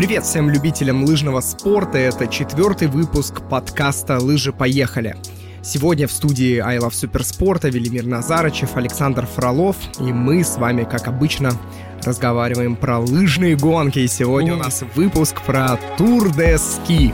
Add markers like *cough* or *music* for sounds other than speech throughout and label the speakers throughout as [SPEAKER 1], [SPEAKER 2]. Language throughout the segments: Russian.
[SPEAKER 1] Привет всем любителям лыжного спорта. Это четвертый выпуск подкаста «Лыжи поехали». Сегодня в студии I Love Суперспорта Велимир Назарычев, Александр Фролов, и мы с вами, как обычно, разговариваем про лыжные гонки. И сегодня у нас выпуск про Тур де Ски.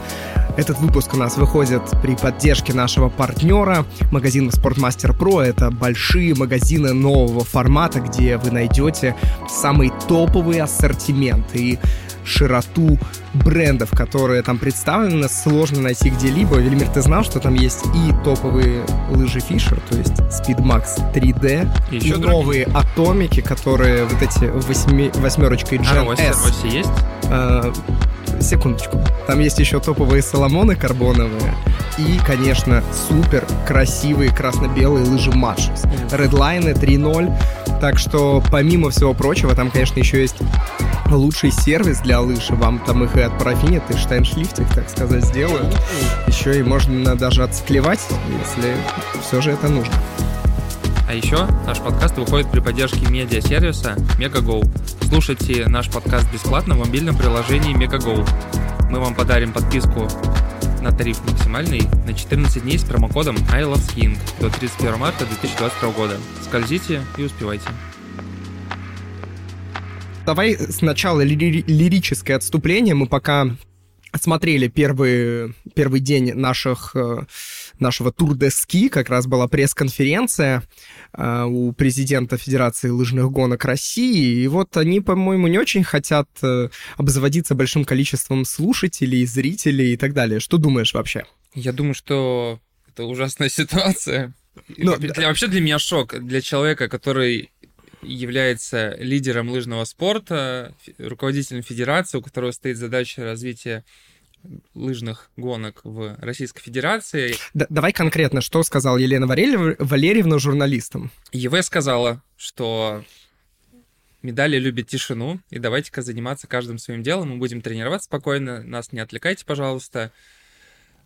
[SPEAKER 1] Этот выпуск у нас выходит при поддержке нашего партнера, магазина Спортмастер Про. Это большие магазины нового формата, где вы найдете самый топовый ассортимент. И широту брендов, которые там представлены, сложно найти где-либо. Велимир, ты знал, что там есть и топовые лыжи Fisher, то есть Speedmax 3D, и, и новые атомики, которые вот эти восьми, восьмерочкой Gen
[SPEAKER 2] а, S. есть?
[SPEAKER 1] А, секундочку. Там есть еще топовые Соломоны карбоновые и, конечно, супер красивые красно-белые лыжи Matches. Редлайны 3.0. Так что, помимо всего прочего, там, конечно, еще есть лучший сервис для лыж. Вам там их и отпарафинят, и штайншлифтик, так сказать, сделают. Еще и можно даже отсклевать, если все же это нужно.
[SPEAKER 2] А еще наш подкаст выходит при поддержке медиа-сервиса MegaGo. Слушайте наш подкаст бесплатно в мобильном приложении MegaGo. Мы вам подарим подписку на тариф максимальный на 14 дней с промокодом ILOVESKING до 31 марта 2022 года. Скользите и успевайте.
[SPEAKER 1] Давай сначала лири- лирическое отступление. Мы пока смотрели первый, первый день наших, э, нашего тур де ски, как раз была пресс-конференция у президента Федерации лыжных гонок России, и вот они, по-моему, не очень хотят э, обзаводиться большим количеством слушателей, зрителей и так далее. Что думаешь вообще?
[SPEAKER 2] Я думаю, что это ужасная *laughs* ситуация. Но, для, Вообще для меня шок. Для человека, который является лидером лыжного спорта, руководителем федерации, у которого стоит задача развития лыжных гонок в Российской Федерации.
[SPEAKER 1] Да, давай конкретно, что сказала Елена Валерьевна журналистам?
[SPEAKER 2] ЕВ сказала, что медали любят тишину, и давайте-ка заниматься каждым своим делом, мы будем тренироваться спокойно, нас не отвлекайте, пожалуйста,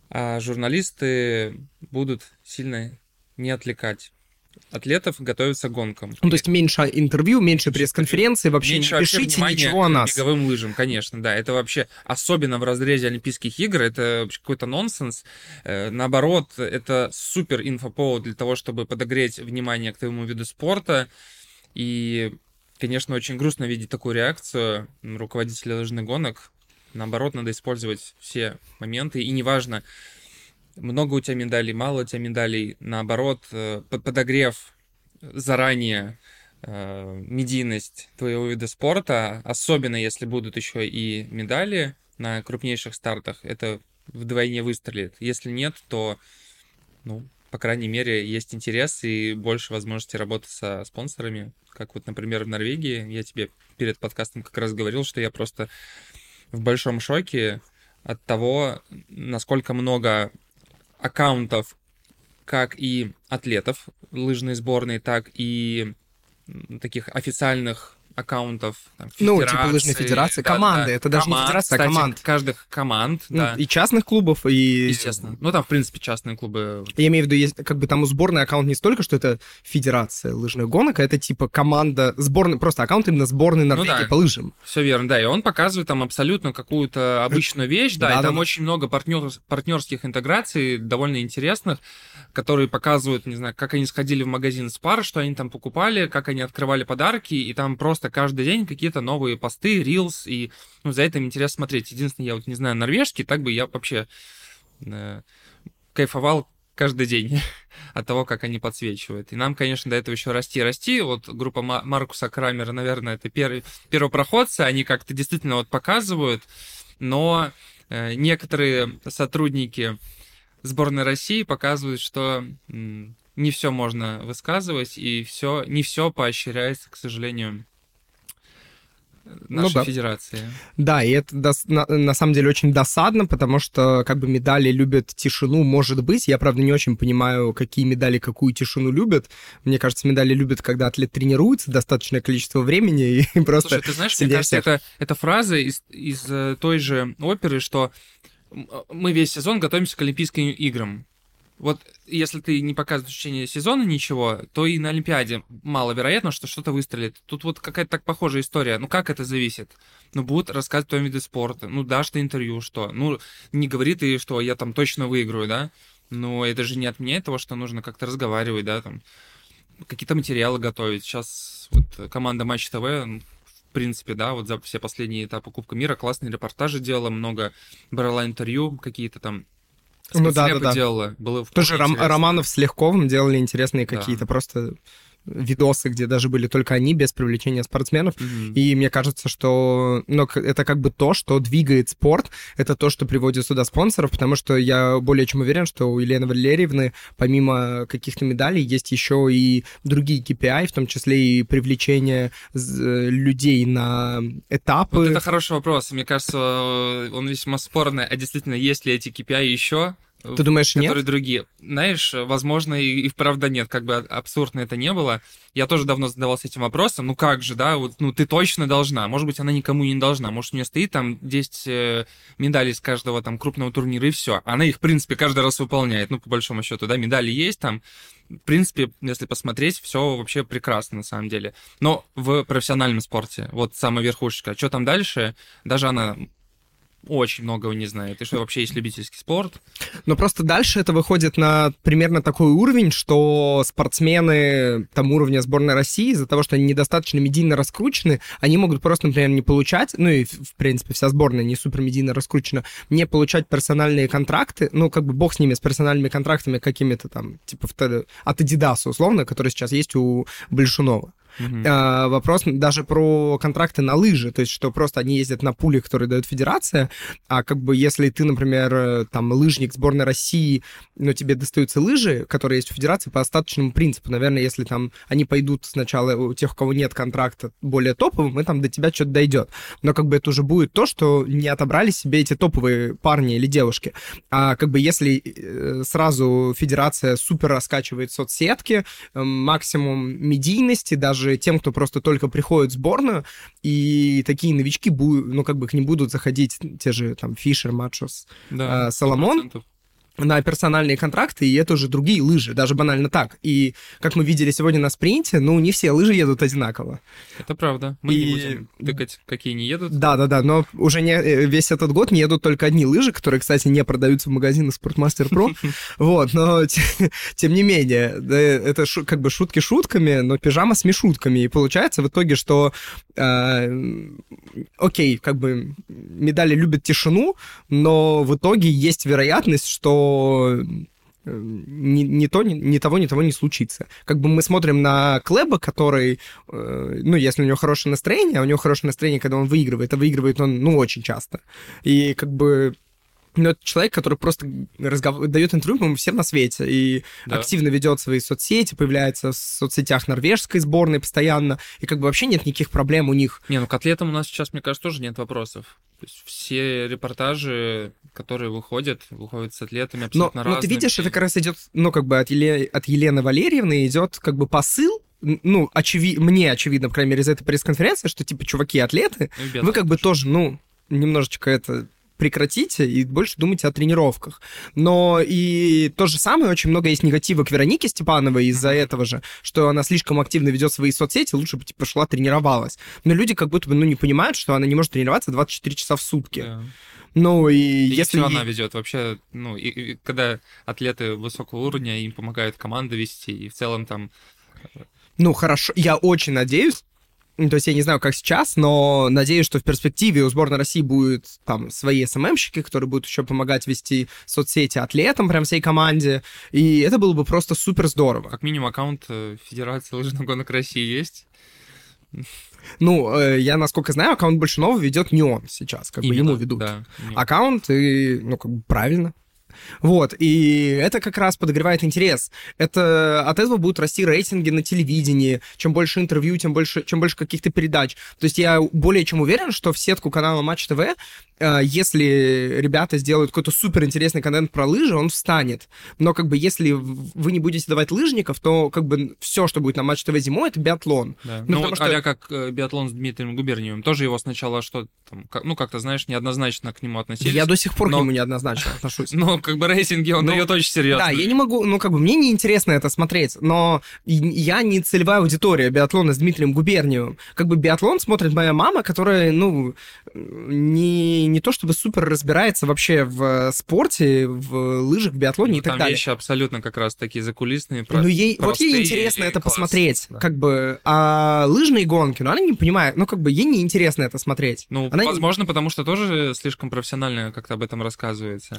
[SPEAKER 2] а журналисты будут сильно не отвлекать атлетов готовятся к гонкам.
[SPEAKER 1] Ну, то есть меньше интервью, меньше пресс-конференции, вообще меньше не пишите вообще ничего о нас.
[SPEAKER 2] беговым лыжам, конечно, да. Это вообще, особенно в разрезе Олимпийских игр, это какой-то нонсенс. Э, наоборот, это супер инфоповод для того, чтобы подогреть внимание к твоему виду спорта. И, конечно, очень грустно видеть такую реакцию руководителя лыжных гонок. Наоборот, надо использовать все моменты. И неважно, много у тебя медалей, мало у тебя медалей, наоборот, э, подогрев заранее э, медийность твоего вида спорта, особенно если будут еще и медали на крупнейших стартах, это вдвойне выстрелит. Если нет, то, ну, по крайней мере, есть интерес и больше возможности работать со спонсорами. Как вот, например, в Норвегии. Я тебе перед подкастом как раз говорил, что я просто в большом шоке от того, насколько много аккаунтов как и атлетов лыжной сборной, так и таких официальных аккаунтов.
[SPEAKER 1] Там, ну, типа лыжной федерации, да, команды. Да, это даже команд, не федерация,
[SPEAKER 2] а
[SPEAKER 1] команд.
[SPEAKER 2] Каждых команд,
[SPEAKER 1] ну, да. И частных клубов, и...
[SPEAKER 2] Естественно. Ну, там, в принципе, частные клубы.
[SPEAKER 1] Я имею в виду, есть как бы там у сборной аккаунт не столько, что это федерация лыжных гонок, а это типа команда, сборная, просто аккаунт именно сборной ну Норвегии ну, да. по лыжам.
[SPEAKER 2] Все верно, да. И он показывает там абсолютно какую-то обычную вещь, да, да и там да. очень много партнер, партнерских интеграций, довольно интересных, которые показывают, не знаю, как они сходили в магазин с пар, что они там покупали, как они открывали подарки, и там просто каждый день какие-то новые посты, рилс, и ну, за этим интересно смотреть. Единственное, я вот не знаю норвежский, так бы я вообще э, кайфовал каждый день *laughs* от того, как они подсвечивают. И нам, конечно, до этого еще расти расти. Вот группа Маркуса Крамера, наверное, это первый, первопроходцы, они как-то действительно вот показывают, но э, некоторые сотрудники сборной России показывают, что не все можно высказывать, и все, не все поощряется, к сожалению, нашей ну, да. федерации.
[SPEAKER 1] Да, и это дос- на, на самом деле очень досадно, потому что как бы медали любят тишину, может быть. Я, правда, не очень понимаю, какие медали какую тишину любят. Мне кажется, медали любят, когда атлет тренируется достаточное количество времени и *laughs* просто...
[SPEAKER 2] Слушай, ты знаешь, мне кажется, это, это фраза из, из э, той же оперы, что мы весь сезон готовимся к Олимпийским играм. Вот если ты не показываешь в течение сезона ничего, то и на Олимпиаде маловероятно, что что-то выстрелит. Тут вот какая-то так похожая история. Ну, как это зависит? Ну, будут рассказывать о твоем виде спорта. Ну, дашь ты интервью, что? Ну, не говори ты, что я там точно выиграю, да? Но это же не отменяет того, что нужно как-то разговаривать, да, там, какие-то материалы готовить. Сейчас вот команда Матч ТВ, в принципе, да, вот за все последние этапы Кубка мира классные репортажи делала, много брала интервью, какие-то там
[SPEAKER 1] ну да, да, да.
[SPEAKER 2] делала. Было
[SPEAKER 1] Тоже Ром- Романов с Легковым делали интересные какие-то да. просто видосы, где даже были только они, без привлечения спортсменов. Mm-hmm. И мне кажется, что ну, это как бы то, что двигает спорт, это то, что приводит сюда спонсоров, потому что я более чем уверен, что у Елены Валерьевны, помимо каких-то медалей, есть еще и другие KPI, в том числе и привлечение людей на этапы. Вот
[SPEAKER 2] это хороший вопрос. Мне кажется, он весьма спорный. А действительно, есть ли эти KPI еще?
[SPEAKER 1] Ты думаешь,
[SPEAKER 2] которые
[SPEAKER 1] нет?
[SPEAKER 2] другие. Знаешь, возможно, и, и вправду нет, как бы абсурдно это не было. Я тоже давно задавался этим вопросом, ну как же, да, вот, ну ты точно должна. Может быть, она никому не должна. Может, у нее стоит там 10 э, медалей с каждого там крупного турнира, и все. Она их, в принципе, каждый раз выполняет, ну, по большому счету, да, медали есть там. В принципе, если посмотреть, все вообще прекрасно на самом деле. Но в профессиональном спорте, вот самая верхушечка, что там дальше, даже она очень многого не знает, и что вообще есть любительский спорт.
[SPEAKER 1] Но просто дальше это выходит на примерно такой уровень, что спортсмены там уровня сборной России из-за того, что они недостаточно медийно раскручены, они могут просто, например, не получать, ну и, в принципе, вся сборная не супер медийно раскручена, не получать персональные контракты, ну, как бы бог с ними, с персональными контрактами какими-то там, типа от Adidas, условно, которые сейчас есть у Большунова. Uh-huh. А, вопрос даже про контракты на лыжи, то есть что просто они ездят на пуле, которые дает федерация, а как бы если ты, например, там лыжник сборной России, но тебе достаются лыжи, которые есть у федерации по остаточному принципу, наверное, если там они пойдут сначала у тех, у кого нет контракта более топовым, и там до тебя что-то дойдет. Но как бы это уже будет то, что не отобрали себе эти топовые парни или девушки. А как бы если э, сразу федерация супер раскачивает соцсетки, э, максимум медийности, даже даже тем, кто просто только приходит в сборную, и такие новички, ну, как бы к ним будут заходить те же там Фишер, Матшос, да, э, Соломон. 100% на персональные контракты, и это уже другие лыжи, даже банально так. И как мы видели сегодня на спринте, ну, не все лыжи едут одинаково.
[SPEAKER 2] Это правда. Мы и... не будем тыкать, какие не едут.
[SPEAKER 1] Да-да-да, но уже не, э, весь этот год не едут только одни лыжи, которые, кстати, не продаются в магазинах Sportmaster Pro. *laughs* Вот, но тем не менее, это как бы шутки шутками, но пижама с мишутками. И получается в итоге, что э, окей, как бы медали любят тишину, но в итоге есть вероятность, что ни, ни, то, ни, ни того, ни того не случится. Как бы мы смотрим на Клеба, который, э, ну, если у него хорошее настроение, а у него хорошее настроение, когда он выигрывает, а выигрывает он, ну, очень часто. И как бы ну, это человек, который просто разгов... дает интервью, по всем на свете, и да. активно ведет свои соцсети, появляется в соцсетях норвежской сборной постоянно, и как бы вообще нет никаких проблем у них.
[SPEAKER 2] Не, ну к атлетам у нас сейчас, мне кажется, тоже нет вопросов. То есть все репортажи, которые выходят, выходят с атлетами абсолютно
[SPEAKER 1] но, разными. Но ты видишь, это как раз идет, ну, как бы от, Еле... от Елены Валерьевны идет как бы посыл, ну, очеви... мне очевидно, по крайней мере, из этой пресс-конференции, что, типа, чуваки, атлеты, ну, вы как бы тоже, ну, немножечко это прекратите и больше думайте о тренировках. Но и то же самое, очень много есть негатива к Веронике Степановой из-за этого же, что она слишком активно ведет свои соцсети, лучше бы, типа, шла тренировалась. Но люди как будто бы, ну, не понимают, что она не может тренироваться 24 часа в сутки. Да. Ну и, и если...
[SPEAKER 2] она ведет вообще, ну, и, и когда атлеты высокого уровня, им помогают команды вести, и в целом там...
[SPEAKER 1] Э, ну, хорошо, я очень надеюсь, то есть я не знаю, как сейчас, но надеюсь, что в перспективе у сборной России будет там свои СММщики, которые будут еще помогать вести соцсети атлетам, прям всей команде. И это было бы просто супер здорово.
[SPEAKER 2] Как минимум аккаунт э, Федерации лыжных гонок России есть.
[SPEAKER 1] Ну, э, я, насколько знаю, аккаунт Большинова ведет не он сейчас, как Именно, бы ему ведут. Да, аккаунт, и, ну, как бы правильно. Вот, и это как раз подогревает интерес. Это от этого будут расти рейтинги на телевидении. Чем больше интервью, тем больше, чем больше каких-то передач. То есть я более чем уверен, что в сетку канала Матч ТВ, э, если ребята сделают какой-то супер интересный контент про лыжи, он встанет. Но как бы если вы не будете давать лыжников, то как бы все, что будет на Матч ТВ зимой, это биатлон.
[SPEAKER 2] Да. Ну, ну вот, что... а как э, биатлон с Дмитрием Губерниевым. Тоже его сначала что там, ну, как-то, знаешь, неоднозначно к нему относились.
[SPEAKER 1] Я до сих пор но... к нему неоднозначно отношусь. *laughs*
[SPEAKER 2] Но как бы рейтинге он
[SPEAKER 1] Ну,
[SPEAKER 2] дает очень серьезно.
[SPEAKER 1] Да, я не могу, ну, как бы, мне неинтересно это смотреть, но я не целевая аудитория биатлона с Дмитрием Губерниевым. Как бы биатлон смотрит моя мама, которая, ну, не, не то чтобы супер разбирается вообще в спорте, в лыжах, в биатлоне и так
[SPEAKER 2] Там
[SPEAKER 1] далее.
[SPEAKER 2] вещи абсолютно как раз такие закулисные.
[SPEAKER 1] Ну, ей, вот ей интересно
[SPEAKER 2] и
[SPEAKER 1] это
[SPEAKER 2] класс.
[SPEAKER 1] посмотреть,
[SPEAKER 2] Да.
[SPEAKER 1] как бы, а лыжные гонки, ну, она не понимает, ну, как бы, ей не интересно это смотреть.
[SPEAKER 2] Ну,
[SPEAKER 1] Она не-
[SPEAKER 2] возможно, потому что тоже слишком профессионально как-то об этом рассказывается.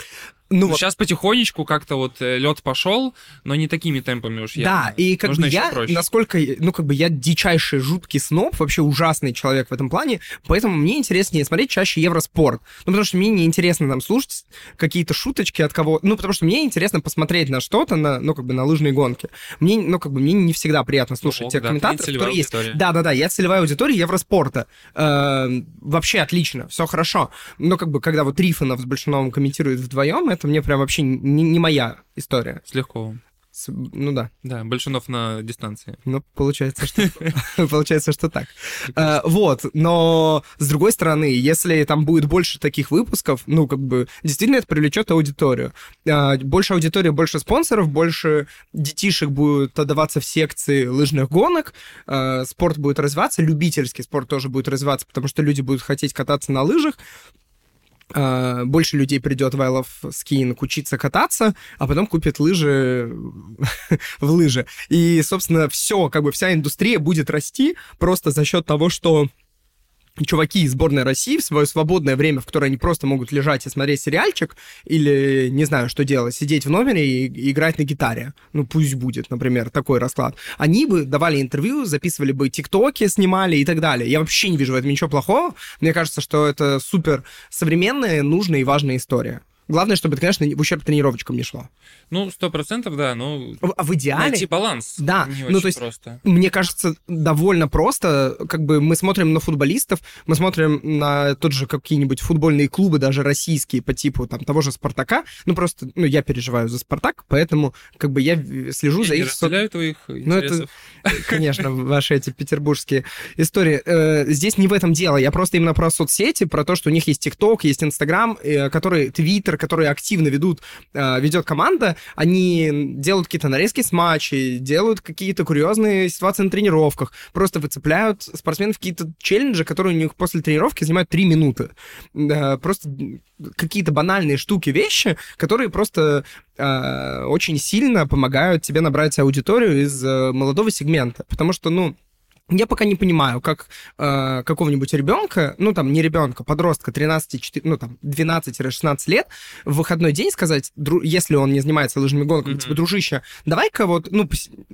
[SPEAKER 1] Ну, вот,
[SPEAKER 2] Сейчас потихонечку как-то вот лед пошел, но не такими темпами уж я.
[SPEAKER 1] Да, и как
[SPEAKER 2] Нужно
[SPEAKER 1] бы я,
[SPEAKER 2] проще.
[SPEAKER 1] насколько, ну, как бы я дичайший жуткий сноб, вообще ужасный человек в этом плане, поэтому мне интереснее смотреть чаще Евроспорт. Ну, потому что мне не интересно там слушать какие-то шуточки от кого ну, потому что мне интересно посмотреть на что-то, на, ну, как бы на лыжные гонки. Мне, ну, как бы мне не всегда приятно слушать
[SPEAKER 2] ок,
[SPEAKER 1] тех
[SPEAKER 2] да,
[SPEAKER 1] комментаторов, которые есть.
[SPEAKER 2] аудитория.
[SPEAKER 1] Да-да-да, я целевая аудитория Евроспорта. Э, вообще отлично, все хорошо. Но как бы, когда вот Трифонов с Большуновым комментируют вдвоем, это мне прям вообще не, не моя история.
[SPEAKER 2] С легко.
[SPEAKER 1] С- ну да.
[SPEAKER 2] Да, Большунов на дистанции.
[SPEAKER 1] Ну, получается, что *laughs* получается, что так. Э, Вот, но с другой стороны, если там будет больше таких выпусков, ну, как бы, действительно это привлечет аудиторию. Э, Больше аудитории, больше спонсоров, больше детишек будет отдаваться в секции лыжных гонок, э, спорт будет развиваться, любительский спорт тоже будет развиваться, потому что люди будут хотеть кататься на лыжах, больше людей придет в I Love Skiing учиться кататься, а потом купит лыжи *laughs* в лыжи. И, собственно, все, как бы вся индустрия будет расти просто за счет того, что чуваки из сборной России в свое свободное время, в которое они просто могут лежать и смотреть сериальчик, или, не знаю, что делать, сидеть в номере и, играть на гитаре. Ну, пусть будет, например, такой расклад. Они бы давали интервью, записывали бы тиктоки, снимали и так далее. Я вообще не вижу в этом ничего плохого. Мне кажется, что это супер современная, нужная и важная история. Главное, чтобы это, конечно, в ущерб тренировочкам не шло.
[SPEAKER 2] Ну, сто процентов, да, ну,
[SPEAKER 1] А в идеале...
[SPEAKER 2] найти баланс
[SPEAKER 1] Да,
[SPEAKER 2] не
[SPEAKER 1] ну, то есть
[SPEAKER 2] просто.
[SPEAKER 1] мне кажется, довольно просто. Как бы мы смотрим на футболистов, мы смотрим на тот же какие-нибудь футбольные клубы, даже российские, по типу там того же Спартака. Ну, просто, ну, я переживаю за Спартак, поэтому как бы я в- слежу за
[SPEAKER 2] Я не
[SPEAKER 1] их... со-
[SPEAKER 2] разделяю твоих
[SPEAKER 1] Ну, это-
[SPEAKER 2] интересов.
[SPEAKER 1] Конечно, ваши эти петербургские истории. Э, Здесь не в этом дело. Я просто именно про соцсети, про то, что у них есть ТикТок, есть Инстаграм, э, который Твиттер, которые активно ведут, э, ведет команда. Они делают какие-то нарезки с матчей, делают какие-то курьезные ситуации на тренировках, просто выцепляют спортсменов какие-то челленджи, которые у них после тренировки занимают 3 минуты. Просто какие-то банальные штуки, вещи, которые просто э, очень сильно помогают тебе набрать аудиторию из э, молодого сегмента. Потому что, ну, я пока не понимаю, как э, какого-нибудь ребенка, ну там не ребенка, подростка 13, 4, ну там 12-16 лет, в выходной день сказать, дру- если он не занимается лыжными гонками,
[SPEAKER 2] Мгм.
[SPEAKER 1] типа, дружище, давай-ка вот, ну,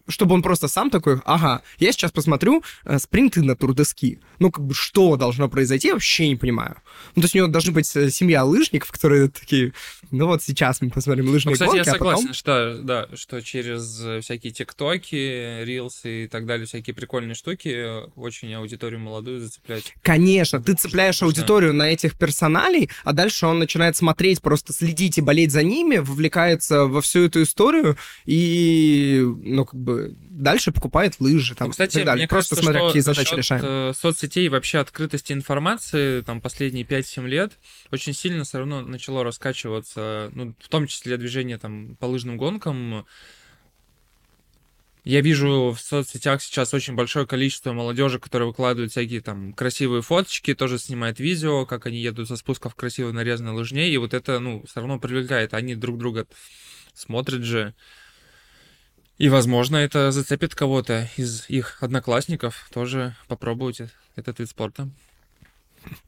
[SPEAKER 1] чтобы он просто сам такой, ага, я сейчас посмотрю э, спринты на турдески. Ну, как бы, что должно произойти, я вообще не понимаю. Ну, то есть у него должна быть э, семья лыжников, которые такие, ну вот сейчас мы посмотрим
[SPEAKER 2] Ну,
[SPEAKER 1] лыжные
[SPEAKER 2] кстати,
[SPEAKER 1] гонки,
[SPEAKER 2] я
[SPEAKER 1] а потом...
[SPEAKER 2] согласен, что, да, что через э, всякие тиктоки, рилсы и так далее, всякие прикольные штуки э, очень аудиторию молодую зацеплять.
[SPEAKER 1] Конечно, ты цепляешь аудиторию на этих персоналей, а дальше он начинает смотреть, просто следить и болеть за ними, вовлекается во всю эту историю и, ну, как бы, дальше покупает лыжи там
[SPEAKER 2] Ну, Кстати,
[SPEAKER 1] и так далее.
[SPEAKER 2] мне
[SPEAKER 1] Просто
[SPEAKER 2] кажется,
[SPEAKER 1] смотря,
[SPEAKER 2] что
[SPEAKER 1] какие
[SPEAKER 2] за
[SPEAKER 1] задачи решаем.
[SPEAKER 2] э, соцсетей и вообще открытости информации, там, последние 5-7 лет, очень сильно все равно начало раскачиваться, ну, в том числе движение там по лыжным гонкам. Я вижу в соцсетях сейчас очень большое количество молодежи, которые выкладывают всякие там красивые фоточки, тоже снимают видео, как они едут со спусков красиво нарезанной лыжней, и вот это, ну, все равно привлекает. Они друг друга смотрят же. И, возможно, это зацепит кого-то из их одноклассников тоже попробовать этот вид спорта.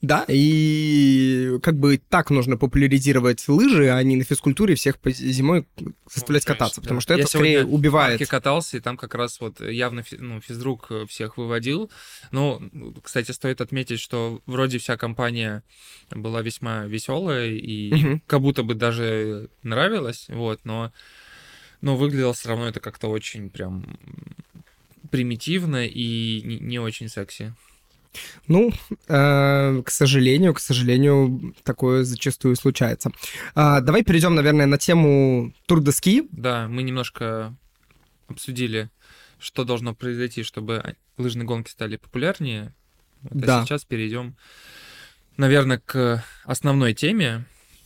[SPEAKER 1] Да, и как бы так нужно популяризировать лыжи, а не на физкультуре всех зимой заставлять
[SPEAKER 2] конечно,
[SPEAKER 1] кататься,
[SPEAKER 2] да.
[SPEAKER 1] потому что
[SPEAKER 2] Я
[SPEAKER 1] это скорее убивает.
[SPEAKER 2] парке катался, и там как раз вот явно ну, физрук э, всех выводил. Ну, кстати, стоит отметить, что вроде вся компания была весьма веселая и
[SPEAKER 1] Мгм.
[SPEAKER 2] как будто бы даже нравилась, вот, но, но выглядело все равно это как-то очень прям примитивно и не, не очень секси.
[SPEAKER 1] Ну, э, к сожалению, к сожалению, такое зачастую случается. А, давай перейдем, наверное, на тему тур де ски.
[SPEAKER 2] Да, мы немножко обсудили, что должно произойти, чтобы лыжные гонки стали популярнее. Вот, а
[SPEAKER 1] Да.
[SPEAKER 2] сейчас перейдем, наверное, к основной теме.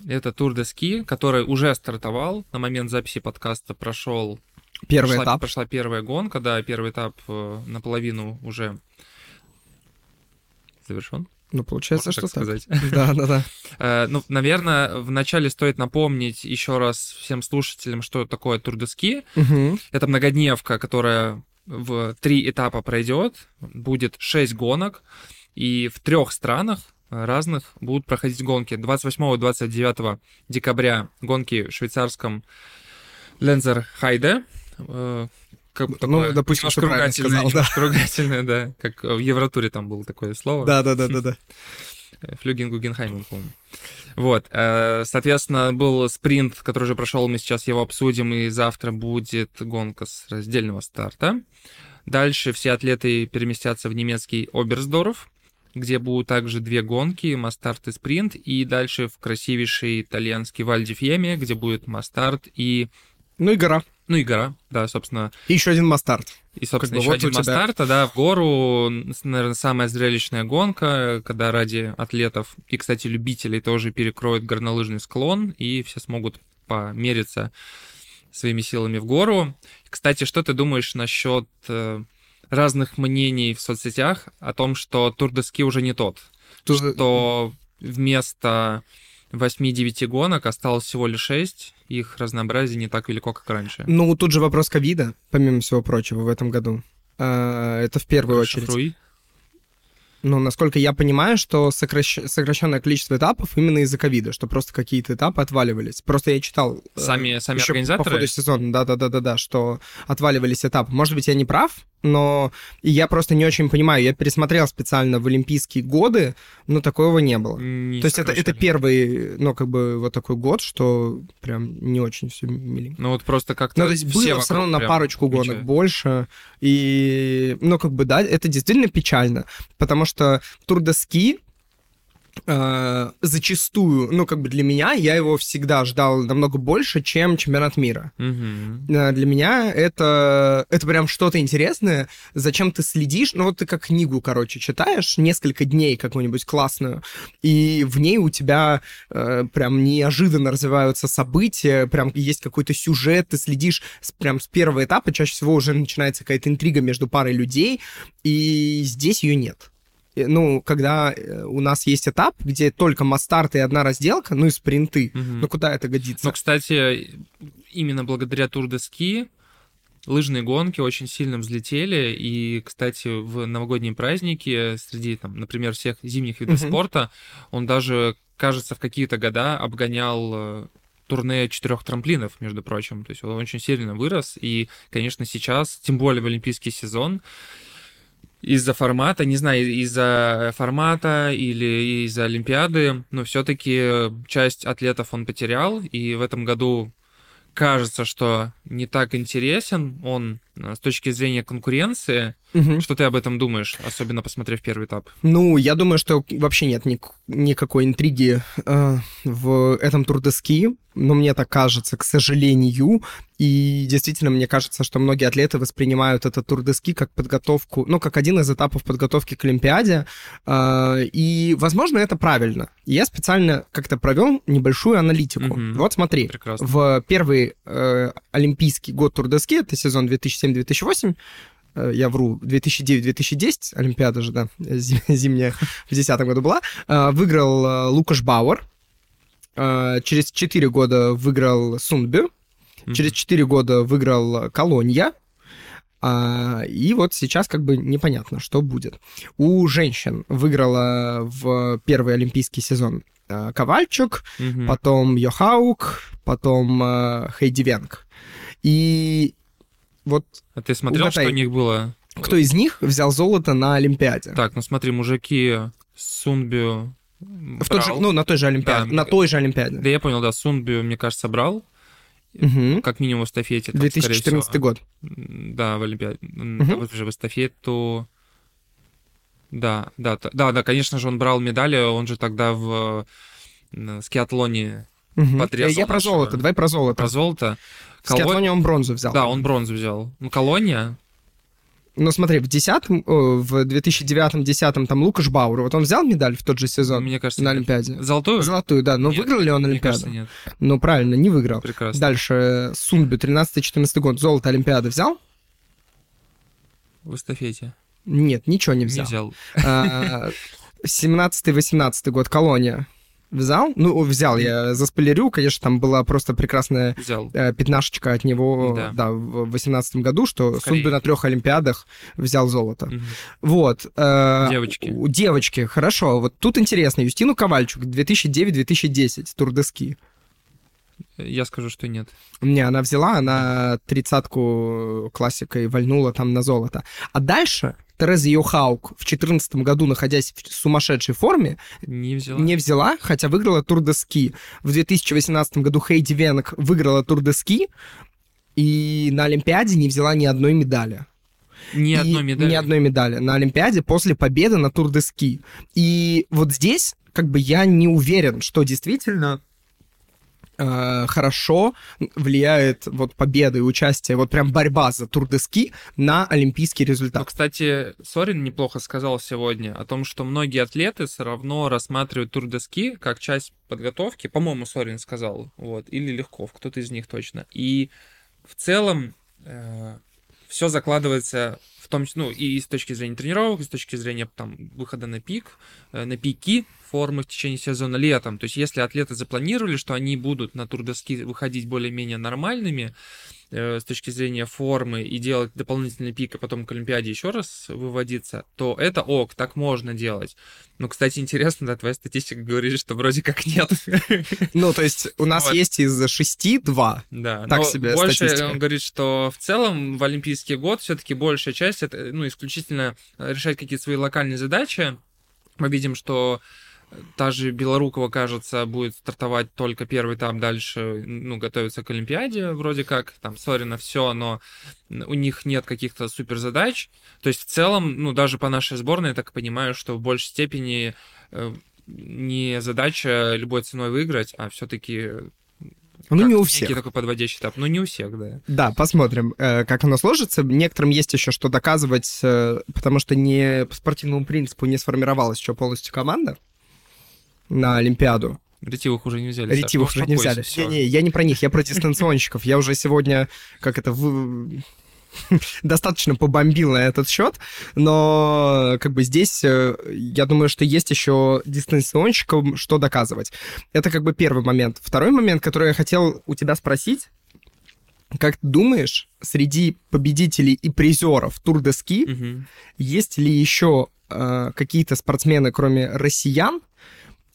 [SPEAKER 2] Это Тур де Ски, который уже стартовал. На момент записи подкаста прошел
[SPEAKER 1] Первый
[SPEAKER 2] прошла,
[SPEAKER 1] этап.
[SPEAKER 2] Прошла первая гонка, да, первый этап э, наполовину уже завершен.
[SPEAKER 1] Ну, получается,
[SPEAKER 2] можно
[SPEAKER 1] что
[SPEAKER 2] так
[SPEAKER 1] так.
[SPEAKER 2] сказать. *laughs*
[SPEAKER 1] Да, да, да.
[SPEAKER 2] Э, Ну, наверное, вначале стоит напомнить еще раз всем слушателям, что такое Тур де Ски.
[SPEAKER 1] Мгм.
[SPEAKER 2] Это многодневка, которая в три этапа пройдет. Будет шесть гонок. И в трех странах разных будут проходить гонки. 28-29 декабря гонки в швейцарском Лензер Хайде. Как бы
[SPEAKER 1] Ну,
[SPEAKER 2] такое
[SPEAKER 1] допустим,
[SPEAKER 2] немножко ругательное,
[SPEAKER 1] сказал, да.
[SPEAKER 2] ругательное, да. Как в Евротуре там было такое слово.
[SPEAKER 1] Да, да, да, да, да. *laughs*
[SPEAKER 2] Флюген Гугенхайм, по-моему. Вот, э, соответственно, был спринт, который уже прошел, мы сейчас его обсудим, и завтра будет гонка с раздельного старта. Дальше все атлеты переместятся в немецкий Оберсдорф, где будут также две гонки, мастарт и спринт, и дальше в красивейший итальянский Вальдифьеме, где будет мастарт и,
[SPEAKER 1] Ну и гора.
[SPEAKER 2] Ну и гора, да, собственно,
[SPEAKER 1] И еще один мастарт.
[SPEAKER 2] и, собственно,
[SPEAKER 1] бы
[SPEAKER 2] еще
[SPEAKER 1] вот
[SPEAKER 2] один
[SPEAKER 1] тебя-
[SPEAKER 2] мастарт, да, в гору, наверное, самая зрелищная гонка, когда ради атлетов и, кстати, любителей тоже перекроют горнолыжный склон, и все смогут помериться своими силами в гору. Кстати, что ты думаешь насчет э, разных мнений в соцсетях о том, что Тур де Ски уже не тот,
[SPEAKER 1] Тут-
[SPEAKER 2] что вместо 8-9 гонок осталось всего лишь 6, их разнообразие не так велико, как раньше.
[SPEAKER 1] Ну, тут же вопрос ковида, помимо всего прочего, в этом году. А, Это в первую очередь. Ну, насколько я понимаю, что сокращ- сокращенное количество этапов именно из-за ковида, что просто какие-то этапы отваливались. Просто я читал... э,
[SPEAKER 2] Сами, сами
[SPEAKER 1] ещё
[SPEAKER 2] организаторы?
[SPEAKER 1] По ходу сезона, да-да-да-да-да, что отваливались этапы. Может быть, я не прав, но я просто не очень понимаю. Я пересмотрел специально в Олимпийские годы, но такого не было.
[SPEAKER 2] Не
[SPEAKER 1] То есть это, это первый, ну, как бы вот такой год, что прям не очень все миленько.
[SPEAKER 2] Ну вот просто как-то
[SPEAKER 1] Ну, то есть было все равно на парочку гонок
[SPEAKER 2] отмечают.
[SPEAKER 1] больше. И, ну, как бы, да, это действительно печально, потому что Тур де Ски э, зачастую, ну, как бы для меня, я его всегда ждал намного больше, чем чемпионат мира. Э, Для меня это, это прям что-то интересное, зачем ты следишь, ну вот ты как книгу, короче, читаешь несколько дней какую-нибудь классную, и в ней у тебя э, прям неожиданно развиваются события, прям есть какой-то сюжет, ты следишь с, прям с первого этапа, чаще всего уже начинается какая-то интрига между парой людей, и здесь ее нет. Ну, когда э, у нас есть этап, где только мастарт и одна разделка, ну и спринты,
[SPEAKER 2] Мгм.
[SPEAKER 1] ну куда это годится?
[SPEAKER 2] Ну, кстати, именно благодаря Тур де Ски лыжные гонки очень сильно взлетели, и, кстати, в новогодние праздники среди, там, например, всех зимних видов
[SPEAKER 1] Мгм.
[SPEAKER 2] спорта он даже, кажется, в какие-то года обгонял э, турне четырех трамплинов, между прочим. То есть он очень сильно вырос, и, конечно, сейчас, тем более в олимпийский сезон, из-за формата, не знаю, из-за формата или из-за Олимпиады, но все-таки часть атлетов он потерял, и в этом году кажется, что не так интересен он э, с точки зрения конкуренции.
[SPEAKER 1] Мгм.
[SPEAKER 2] Что ты об этом думаешь, особенно посмотрев первый этап?
[SPEAKER 1] Ну, я думаю, что вообще нет ник- никакой интриги э, в этом Тур де Ски, но мне так кажется, к сожалению. И действительно, мне кажется, что многие атлеты воспринимают этот Тур де Ски как подготовку, ну, как один из этапов подготовки к Олимпиаде. Э, и, возможно, это правильно. Я специально как-то провел небольшую аналитику.
[SPEAKER 2] Мгм.
[SPEAKER 1] Вот смотри,
[SPEAKER 2] Прекрасно.
[SPEAKER 1] в первый э, олимпийский год Тур де Ски, это сезон 2007-2008, э, я вру, 2009-2010, Олимпиада же, да, зи- *laughs* зимняя в 2010 году была, э, выиграл э, Лукаш Бауэр, Э, через 4 года выиграл Сундбю,
[SPEAKER 2] Мгм.
[SPEAKER 1] через 4 года выиграл Колонья, а, и вот сейчас как бы непонятно, что будет. У женщин выиграла в первый олимпийский сезон э, Ковальчук, потом Йохаук, потом э, Хейди Венг. И вот
[SPEAKER 2] А ты смотрел,
[SPEAKER 1] угадай.
[SPEAKER 2] что у них было?
[SPEAKER 1] кто из них взял золото на Олимпиаде?
[SPEAKER 2] Так, ну смотри, мужики Сунбю
[SPEAKER 1] В тот же, ну, на той же Олимпиаде.
[SPEAKER 2] Да,
[SPEAKER 1] на той же Олимпиаде.
[SPEAKER 2] Да я понял, да, Сунбю, мне кажется, брал,
[SPEAKER 1] Мгм.
[SPEAKER 2] как минимум в эстафете. там, скорее
[SPEAKER 1] 2014
[SPEAKER 2] всего.
[SPEAKER 1] год.
[SPEAKER 2] Да, в Олимпиаде. Вот же в эстафету. Да, да, да, да, конечно же, он брал медали, он же тогда в скиатлоне
[SPEAKER 1] Мгм.
[SPEAKER 2] Подрезал
[SPEAKER 1] Я про
[SPEAKER 2] нашего.
[SPEAKER 1] золото, давай про золото.
[SPEAKER 2] про золото.
[SPEAKER 1] В скиатлоне он бронзу взял.
[SPEAKER 2] Да, он бронзу взял. Ну, колония.
[SPEAKER 1] Ну смотри, в 10 в 2009-2010 там Лукаш Бауэр, вот он взял медаль в тот же сезон
[SPEAKER 2] Мне кажется,
[SPEAKER 1] на. Олимпиаде?
[SPEAKER 2] Золотую?
[SPEAKER 1] Золотую, да. Но
[SPEAKER 2] Нет,
[SPEAKER 1] выиграл ли он Олимпиаду?
[SPEAKER 2] кажется, нет.
[SPEAKER 1] Ну правильно, не выиграл.
[SPEAKER 2] Прекрасно.
[SPEAKER 1] Дальше Сунби, 13-14 год, золото Олимпиады взял?
[SPEAKER 2] В эстафете.
[SPEAKER 1] Нет, ничего не
[SPEAKER 2] Не
[SPEAKER 1] взял.
[SPEAKER 2] взял.
[SPEAKER 1] А, *laughs* 17-18 год, колония. Взял? Ну, взял, я заспойлерю, конечно, там была просто прекрасная
[SPEAKER 2] Взял.
[SPEAKER 1] э, пятнашечка от него,
[SPEAKER 2] Да.
[SPEAKER 1] да, в 18 году, что
[SPEAKER 2] Скорее.
[SPEAKER 1] Сунби на трех Олимпиадах взял золото.
[SPEAKER 2] Мгм.
[SPEAKER 1] Вот. э,
[SPEAKER 2] Девочки.
[SPEAKER 1] у Девочки, хорошо. Вот тут интересно. Юстину Ковальчук, 2009-2010, Тур-де-ски.
[SPEAKER 2] Я скажу, что нет.
[SPEAKER 1] Не, она взяла, она тридцатку классикой вальнула там на золото. А дальше Тереза Йохаук в 2014 году, находясь в сумасшедшей форме,
[SPEAKER 2] Не взяла.
[SPEAKER 1] не взяла, хотя выиграла Тур де Ски. В 2018 году Хейди Венок выиграла Тур де Ски и на Олимпиаде не взяла ни одной медали.
[SPEAKER 2] Ни
[SPEAKER 1] И
[SPEAKER 2] одной медали.
[SPEAKER 1] Ни одной медали на Олимпиаде после победы на Тур де Ски. И вот здесь как бы я не уверен, что действительно э, хорошо влияет вот победа и участие, вот прям борьба за Тур де Ски на олимпийский результат.
[SPEAKER 2] кстати, Сорин неплохо сказал сегодня о том, что многие атлеты все равно рассматривают тур де ски как часть подготовки. По-моему, Сорин сказал. Вот. Или Легков, кто-то из них точно. И в целом все закладывается том числе, ну, и с точки зрения тренировок, и с точки зрения там выхода на пик, э, на пики формы в течение сезона летом. То есть, если атлеты запланировали, что они будут на тур де ски выходить более-менее нормальными, э, с точки зрения формы и делать дополнительный пик, а потом к Олимпиаде еще раз выводиться, то это ок, так можно делать. Ну, кстати, интересно, да, твоя статистика говорит, что вроде как нет. *laughs*
[SPEAKER 1] Ну, то есть у нас
[SPEAKER 2] Вот.
[SPEAKER 1] есть из шести два.
[SPEAKER 2] Да,
[SPEAKER 1] Так себе
[SPEAKER 2] больше
[SPEAKER 1] статистика.
[SPEAKER 2] он говорит, что в целом в Олимпийский год все-таки большая часть это, ну, исключительно решать какие-то свои локальные задачи. Мы видим, что та же Белорукова, кажется, будет стартовать только первый этап, дальше, ну, готовится к Олимпиаде, вроде как, там, Сорина все, но у них нет каких-то суперзадач. То есть, в целом, ну, даже по нашей сборной, я так понимаю, что в большей степени э, не задача любой ценой выиграть, а все-таки
[SPEAKER 1] Ну, не у
[SPEAKER 2] некий
[SPEAKER 1] всех.
[SPEAKER 2] такой подводящий этап. Ну, не у всех, да.
[SPEAKER 1] Да, посмотрим, э, как оно сложится. Некоторым есть еще что доказывать, э, потому что не по спортивному принципу не сформировалась еще полностью команда на Олимпиаду.
[SPEAKER 2] Ретивых уже не взяли. Саш,
[SPEAKER 1] Ретивых
[SPEAKER 2] ну,
[SPEAKER 1] уже не взяли.
[SPEAKER 2] всё.
[SPEAKER 1] Не-не, я не про них, я про дистанционщиков. Я уже сегодня, как это, *laughs* достаточно побомбил на этот счет, но как бы здесь э, я думаю, что есть еще дистанционщикам что доказывать. Это как бы первый момент. Второй момент, который я хотел у тебя спросить, как ты думаешь, среди победителей и призеров Тур де Ски
[SPEAKER 2] Мгм.
[SPEAKER 1] есть ли еще э, какие-то спортсмены, кроме россиян,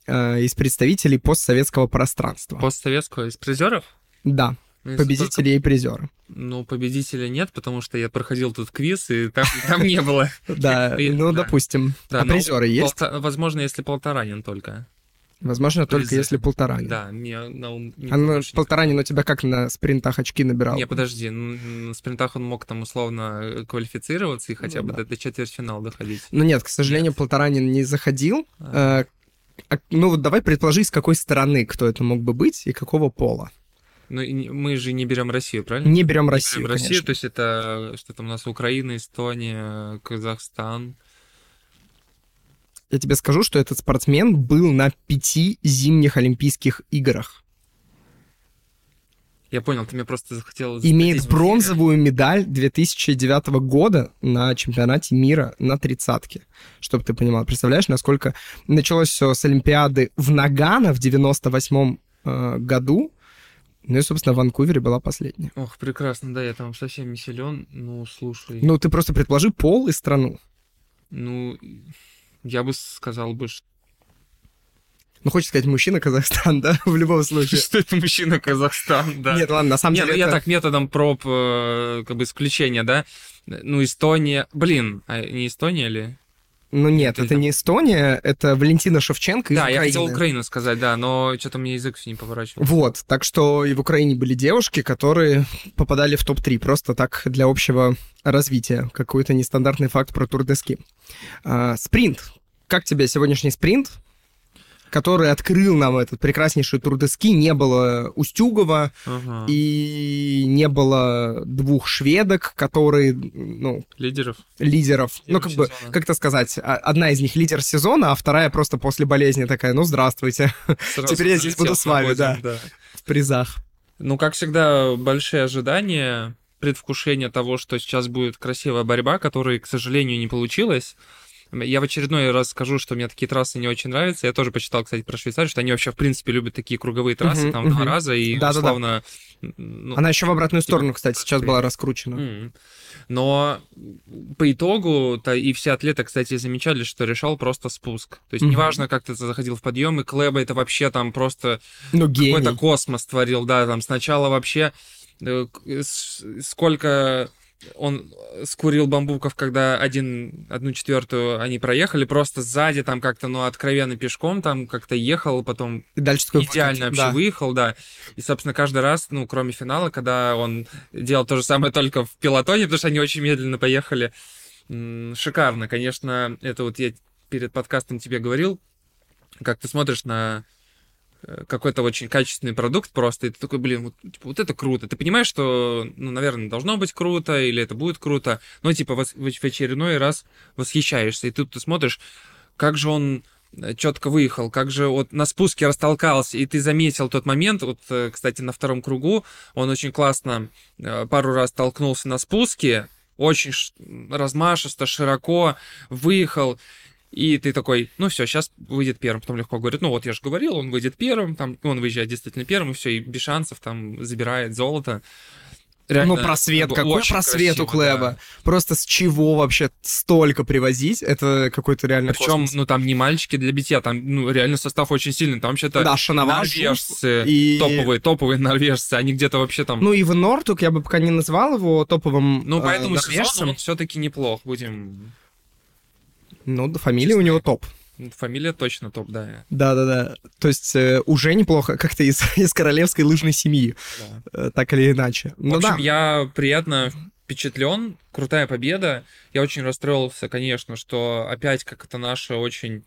[SPEAKER 1] э, из представителей постсоветского пространства?
[SPEAKER 2] Постсоветского из призеров?
[SPEAKER 1] Да, победители и призеры.
[SPEAKER 2] Ну, победителя нет, потому что я проходил тут квиз, и там, там не было. *laughs*
[SPEAKER 1] Да, *laughs* ну, допустим. А
[SPEAKER 2] ну,
[SPEAKER 1] призеры есть?
[SPEAKER 2] Возможно, если Полторанин только.
[SPEAKER 1] Возможно, только если полтора.
[SPEAKER 2] Да, мне на ум...
[SPEAKER 1] А на
[SPEAKER 2] больше не
[SPEAKER 1] полтора у тебя как на спринтах очки набирал?
[SPEAKER 2] Не, подожди, ну, на спринтах он мог там условно э, квалифицироваться и хотя
[SPEAKER 1] Ну
[SPEAKER 2] бы до, четвертьфинала доходить.
[SPEAKER 1] Ну нет, к сожалению,
[SPEAKER 2] Нет.
[SPEAKER 1] Полторанин не заходил. Э, а- ну вот давай предположи, с какой стороны кто это мог бы быть и какого пола.
[SPEAKER 2] Ну, и не- мы же не берем Россию, правильно?
[SPEAKER 1] Не берем
[SPEAKER 2] Не
[SPEAKER 1] Россию,
[SPEAKER 2] берем Россию,
[SPEAKER 1] конечно.
[SPEAKER 2] то есть это что там у нас Украина, Эстония, Казахстан.
[SPEAKER 1] Я тебе скажу, что этот спортсмен был на пяти зимних Олимпийских играх.
[SPEAKER 2] Я понял, ты мне просто захотел...
[SPEAKER 1] Имеет бронзовую медаль 2009 года на чемпионате мира на тридцатке. Чтобы ты понимал. Представляешь, насколько началось все с Олимпиады в Нагано в 98 э, году. Ну и, собственно, в Ванкувере была последняя.
[SPEAKER 2] Ох, прекрасно, да, я там совсем не силен. Ну, слушай,
[SPEAKER 1] Ну, ты просто предположи пол и страну.
[SPEAKER 2] ну, я бы сказал бы, что...
[SPEAKER 1] Ну, хочешь сказать, мужчина Казахстан, да? *laughs* В любом случае.
[SPEAKER 2] Что это мужчина Казахстан, да.
[SPEAKER 1] Нет, ладно, на самом
[SPEAKER 2] Не,
[SPEAKER 1] деле
[SPEAKER 2] ну я
[SPEAKER 1] это-
[SPEAKER 2] так методом проб, э, как бы исключения, да? Ну, Эстония... Блин, а не Эстония ли?
[SPEAKER 1] Ну нет, это
[SPEAKER 2] там-
[SPEAKER 1] не Эстония, это Валентина Шевченко из
[SPEAKER 2] да, я
[SPEAKER 1] Украины.
[SPEAKER 2] хотел Украину сказать, да, но что-то мне язык все не поворачивается.
[SPEAKER 1] Вот, так что и в Украине были девушки, которые попадали в топ-3, просто так для общего развития. Какой-то нестандартный факт про тур-дески. А, спринт. Как тебе сегодняшний спринт? Который открыл нам этот прекраснейший Турдески. Не было Устюгова
[SPEAKER 2] Ага.
[SPEAKER 1] и не было двух шведок, которые, ну,
[SPEAKER 2] Лидеров.
[SPEAKER 1] лидеров. Ну, как бы,
[SPEAKER 2] сезона.
[SPEAKER 1] как это сказать, а- одна из них лидер сезона, а вторая просто после болезни такая, ну, здравствуйте,
[SPEAKER 2] Сразу
[SPEAKER 1] Теперь я здесь буду с вами, да.
[SPEAKER 2] подиум,
[SPEAKER 1] в призах.
[SPEAKER 2] Ну, как всегда, большие ожидания, предвкушение того, что сейчас будет красивая борьба, которой, к сожалению, не получилось. Я в очередной раз скажу, что мне такие трассы не очень нравятся. Я тоже почитал, кстати, про Швейцарию, что они вообще, в принципе, любят такие круговые трассы, там два раза, и условно... ну,
[SPEAKER 1] Она еще в обратную сторону, кстати, сейчас была раскручена.
[SPEAKER 2] Но по итогу-то и все атлеты, кстати, замечали, что решал просто спуск. То есть неважно, как ты заходил в подъем, и Клэба это вообще там просто
[SPEAKER 1] Ну,
[SPEAKER 2] какой-то космос творил, да, там сначала вообще э, с- сколько он скурил бамбуков, когда один, одну четвертую они проехали, просто сзади там как-то, ну, откровенно пешком там как-то ехал, потом
[SPEAKER 1] И дальше такой
[SPEAKER 2] идеально вообще
[SPEAKER 1] да.
[SPEAKER 2] выехал, да. И, собственно, каждый раз, ну, кроме финала, когда он делал то же самое только в пилотоне, потому что они очень медленно поехали. Шикарно, конечно, это вот я перед подкастом тебе говорил, как ты смотришь на какой-то очень качественный продукт просто, и ты такой, блин, вот, типа, вот это круто. Ты понимаешь, что, ну, наверное, должно быть круто, или это будет круто, но, типа, в в очередной раз восхищаешься, и тут ты смотришь, как же он четко выехал, как же вот на спуске растолкался, и ты заметил тот момент, вот, э, кстати, на втором кругу он очень классно э, пару раз толкнулся на спуске, очень размашисто, широко выехал, и ты такой, ну все, сейчас выйдет первым. Потом легко говорит, ну вот я же говорил, он выйдет первым, там он выезжает действительно первым, и все, и без шансов там забирает золото. Реально,
[SPEAKER 1] ну, просвет,
[SPEAKER 2] как
[SPEAKER 1] какой просвет у
[SPEAKER 2] красиво,
[SPEAKER 1] Клэба.
[SPEAKER 2] да.
[SPEAKER 1] Просто с чего вообще столько привозить? Это какой-то реально
[SPEAKER 2] Причем,
[SPEAKER 1] космос.
[SPEAKER 2] ну там не мальчики для битья, там ну, реально состав очень сильный. Там вообще-то
[SPEAKER 1] Да, Шановар,
[SPEAKER 2] норвежцы,
[SPEAKER 1] и-
[SPEAKER 2] топовые, топовые норвежцы, они где-то вообще там...
[SPEAKER 1] Ну, Иван Нортук, я бы пока не назвал его топовым
[SPEAKER 2] Ну,
[SPEAKER 1] э,
[SPEAKER 2] поэтому
[SPEAKER 1] норвежцем.
[SPEAKER 2] сезон он все-таки неплох, будем...
[SPEAKER 1] Ну, да, фамилия у него топ.
[SPEAKER 2] Фамилия точно топ, да.
[SPEAKER 1] Да-да-да. То есть э, уже неплохо, как-то из, *laughs* из королевской лыжной семьи,
[SPEAKER 2] да.
[SPEAKER 1] э, так или иначе.
[SPEAKER 2] В
[SPEAKER 1] Ну
[SPEAKER 2] общем,
[SPEAKER 1] да.
[SPEAKER 2] я приятно впечатлен, крутая победа. Я очень расстроился, конечно, что опять как это наше очень...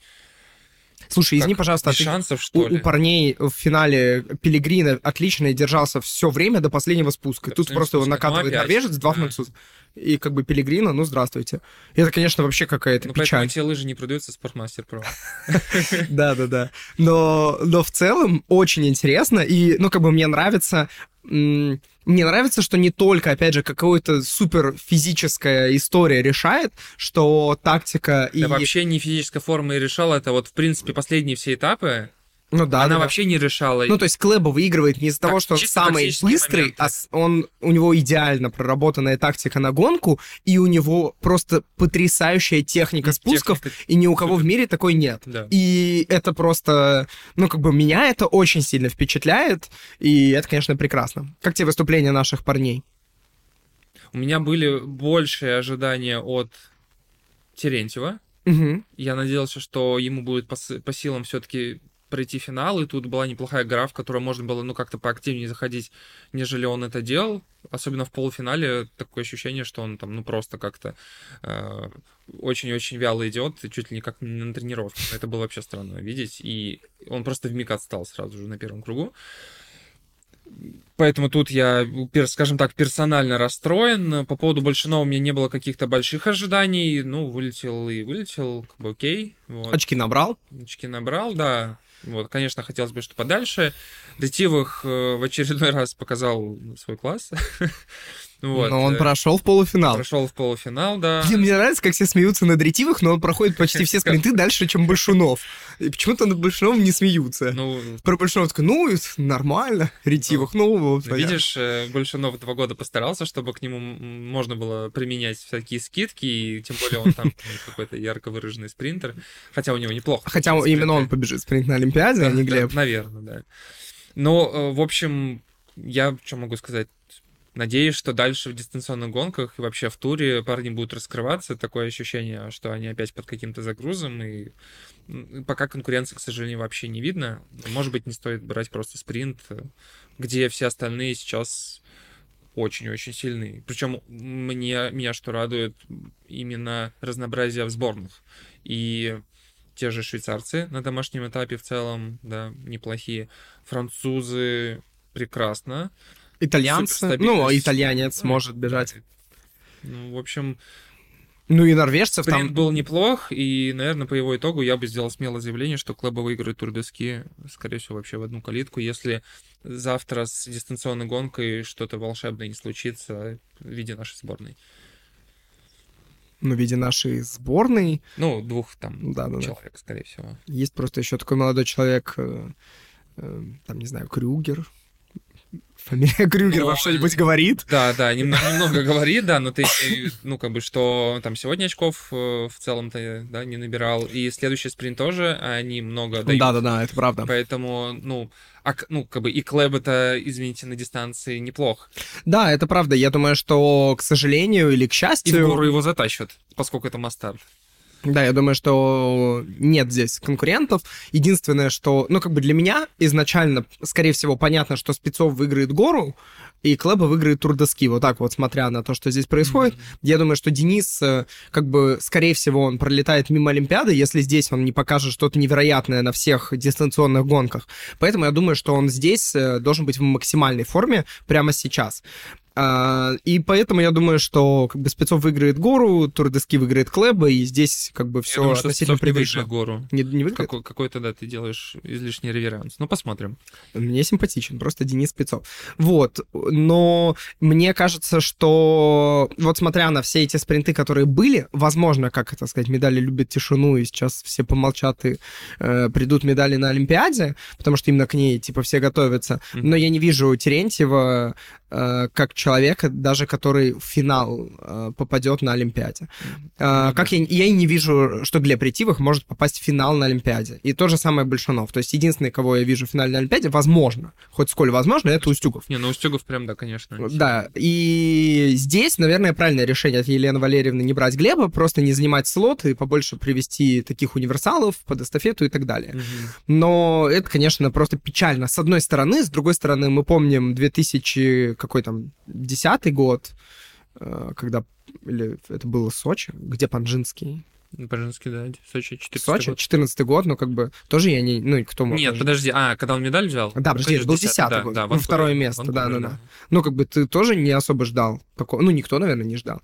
[SPEAKER 1] Слушай, извини,
[SPEAKER 2] как,
[SPEAKER 1] пожалуйста, а
[SPEAKER 2] без
[SPEAKER 1] ты-
[SPEAKER 2] шансов,
[SPEAKER 1] у,
[SPEAKER 2] что
[SPEAKER 1] у
[SPEAKER 2] ли.
[SPEAKER 1] парней в финале Пелегрина отлично держался все время до последнего спуска.
[SPEAKER 2] До
[SPEAKER 1] Тут
[SPEAKER 2] последнего
[SPEAKER 1] просто его
[SPEAKER 2] спуска. Ну,
[SPEAKER 1] накатывает
[SPEAKER 2] опять,
[SPEAKER 1] норвежец, два
[SPEAKER 2] да.
[SPEAKER 1] француза. И как бы Пелегрина, ну здравствуйте. И это, конечно, вообще какая-то
[SPEAKER 2] Ну,
[SPEAKER 1] печаль.
[SPEAKER 2] эти лыжи не продаются Спортмастер Про.
[SPEAKER 1] Да, да, да. Но, но в целом очень интересно. И, ну, как бы мне нравится. Мне нравится, что не только, опять же, какая-то супер физическая история решает, что тактика и...
[SPEAKER 2] Да вообще не физическая форма и решала, это вот, в принципе, последние все этапы,
[SPEAKER 1] ну да,
[SPEAKER 2] она
[SPEAKER 1] да,
[SPEAKER 2] вообще не решала.
[SPEAKER 1] Ну, то есть Клэба выигрывает не из-за
[SPEAKER 2] Так,
[SPEAKER 1] того, что он самый быстрый,
[SPEAKER 2] моменты.
[SPEAKER 1] а он, у него идеально проработанная тактика на гонку, и у него просто потрясающая техника спусков,
[SPEAKER 2] Техника-
[SPEAKER 1] и ни у кого в мире такой нет.
[SPEAKER 2] Да.
[SPEAKER 1] И это просто, ну, как бы меня это очень сильно впечатляет, и это, конечно, прекрасно. Как тебе выступления наших парней?
[SPEAKER 2] У меня были большие ожидания от Терентьева.
[SPEAKER 1] Мгм.
[SPEAKER 2] Я надеялся, что ему будет по, по силам все-таки пройти финал, и тут была неплохая гра, в которую можно было, ну, как-то поактивнее заходить, нежели он это делал. Особенно в полуфинале такое ощущение, что он там, ну, просто как-то э, очень-очень вяло идет, и чуть ли не как на тренировке. Это было вообще странно видеть, и он просто вмиг отстал сразу же на первом кругу. Поэтому тут я, скажем так, персонально расстроен. По поводу Большинова у меня не было каких-то больших ожиданий. Ну, вылетел и вылетел, как бы окей. Вот.
[SPEAKER 1] Очки набрал.
[SPEAKER 2] Очки набрал, да. Вот, конечно, хотелось бы, что подальше. Детивых э, в очередной *laughs* раз показал свой класс. *laughs* Вот,
[SPEAKER 1] но он
[SPEAKER 2] э,
[SPEAKER 1] прошел в полуфинал.
[SPEAKER 2] прошел в полуфинал, да.
[SPEAKER 1] Блин, мне нравится, как все смеются над ретивых, но он проходит почти все спринты *laughs* дальше, чем Большунов. И почему-то над Большуновым не смеются.
[SPEAKER 2] Ну,
[SPEAKER 1] Про Большунова такой, ну, нормально, ретивых, ну, вот. понятно.
[SPEAKER 2] видишь, э, Большунов два года постарался, чтобы к нему можно было применять всякие скидки, и тем более он там ну, *laughs* какой-то ярко выраженный спринтер. Хотя у него неплохо.
[SPEAKER 1] Хотя именно он побежит спринт на Олимпиаде, а не Глеб.
[SPEAKER 2] наверное, да. Э, в общем, я что могу сказать? Надеюсь, что дальше в дистанционных гонках и вообще в туре парни будут раскрываться. Такое ощущение, что они опять под каким-то загрузом. И пока конкуренции, к сожалению, вообще не видно. Может быть, не стоит брать просто спринт, где все остальные сейчас очень-очень сильны. Причем мне, меня что радует, именно разнообразие в сборных. И те же швейцарцы на домашнем этапе в целом, да, неплохие. Французы прекрасно.
[SPEAKER 1] Итальянцы, ну, итальянец может бежать.
[SPEAKER 2] Ну, в общем,
[SPEAKER 1] ну и норвежцев там...
[SPEAKER 2] был неплох, и, наверное, по его итогу я бы сделал смелое заявление, что Клэба выиграет тур доски, скорее всего, вообще в одну калитку, если завтра с дистанционной гонкой что-то волшебное не случится в виде нашей сборной.
[SPEAKER 1] Ну, в виде нашей сборной.
[SPEAKER 2] Ну, двух там
[SPEAKER 1] да, да,
[SPEAKER 2] человек, да. скорее всего.
[SPEAKER 1] Есть просто еще такой молодой человек, э, э, там, не знаю, Крюгер, Фамилия Крюгер вам что-нибудь говорит?
[SPEAKER 2] Да, да, немного, немного говорит, да, но ты, ну, как бы, что там сегодня очков э, в целом-то, да, не набирал, и следующий спринт тоже, они много дают.
[SPEAKER 1] Да-да-да, это правда.
[SPEAKER 2] Поэтому, ну, а, ну, как бы и Клэб это, извините, на дистанции неплох.
[SPEAKER 1] Да, это правда. Я думаю, что, к сожалению или к счастью... И
[SPEAKER 2] в гору его затащат, поскольку это мастарт.
[SPEAKER 1] Да, я думаю, что нет здесь конкурентов. Единственное, что, ну, как бы для меня изначально, скорее всего, понятно, что Спецов выиграет гору, и Клэба выиграет турдоски. Вот так вот, смотря на то, что здесь происходит. Mm-hmm. Я думаю, что Денис, э, как бы, скорее всего, он пролетает мимо Олимпиады, если здесь он не покажет что-то невероятное на всех дистанционных гонках. Поэтому я думаю, что он здесь э, должен быть в максимальной форме прямо сейчас. А, и поэтому я думаю, что как бы Спецов выиграет гору, Турдески выиграет Клэба, и здесь как бы все
[SPEAKER 2] думаю, относительно привычно. гору.
[SPEAKER 1] Не, не выиграет?
[SPEAKER 2] Какой, какой-то, да, ты делаешь излишний реверанс. Ну, посмотрим.
[SPEAKER 1] Мне симпатичен, просто Денис Спецов. Вот, но мне кажется, что вот смотря на все эти спринты, которые были, возможно, как это сказать, медали любят тишину, и сейчас все помолчат и э, придут медали на Олимпиаде, потому что именно к ней, типа, все готовятся. Mm-hmm. Но я не вижу Терентьева Э, как человека, даже который в финал э, попадет на Олимпиаде. Mm-hmm. Как я, я и не вижу, что Глеб Ретивых может попасть в финал на Олимпиаде. И то же самое Большанов. То есть единственный, кого я вижу в финале на Олимпиаде, возможно, хоть сколь возможно, это Устюгов.
[SPEAKER 2] Не, ну Устюгов прям, да, конечно.
[SPEAKER 1] Да, и здесь, наверное, правильное решение от Елены Валерьевны не брать Глеба, просто не занимать слот и побольше привести таких универсалов под эстафету и так далее. Mm-hmm. Но это, конечно, просто печально. С одной стороны, с другой стороны, мы помним 2000 какой там, десятый год, э, когда, или это было Сочи, где Панжинский,
[SPEAKER 2] Панжинский, да, Сочи, 14
[SPEAKER 1] Сочи, год. 14 год, ну, как бы, тоже я не, ну, кто
[SPEAKER 2] мог... Нет, подожди, а, когда он медаль взял?
[SPEAKER 1] Да, подожди, это был 10 да, год, да, ну, второе место, да, да, да. Ну, как бы, ты тоже не особо ждал, такого, ну, никто, наверное, не ждал.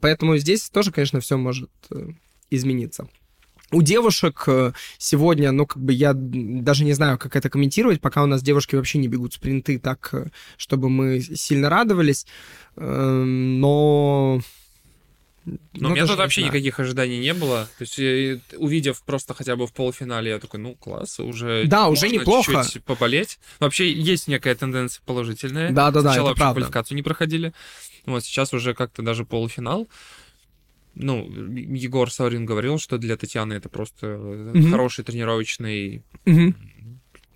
[SPEAKER 1] Поэтому здесь тоже, конечно, все может э, измениться. У девушек э, сегодня, ну, как бы я даже не знаю, как это комментировать, пока у нас девушки вообще не бегут спринты так, э, чтобы мы сильно радовались, эм, но...
[SPEAKER 2] Но ну, у меня тут вообще никаких ожиданий не было. То есть, увидев просто хотя бы в полуфинале, я такой, ну, класс, уже
[SPEAKER 1] да, уже неплохо.
[SPEAKER 2] чуть поболеть. Вообще есть некая тенденция положительная.
[SPEAKER 1] Да, да, да.
[SPEAKER 2] Сначала
[SPEAKER 1] вообще
[SPEAKER 2] правда. квалификацию не проходили. Вот сейчас уже как-то даже полуфинал ну, Егор Саврин говорил, что для Татьяны это просто mm-hmm. хороший тренировочный
[SPEAKER 1] mm-hmm.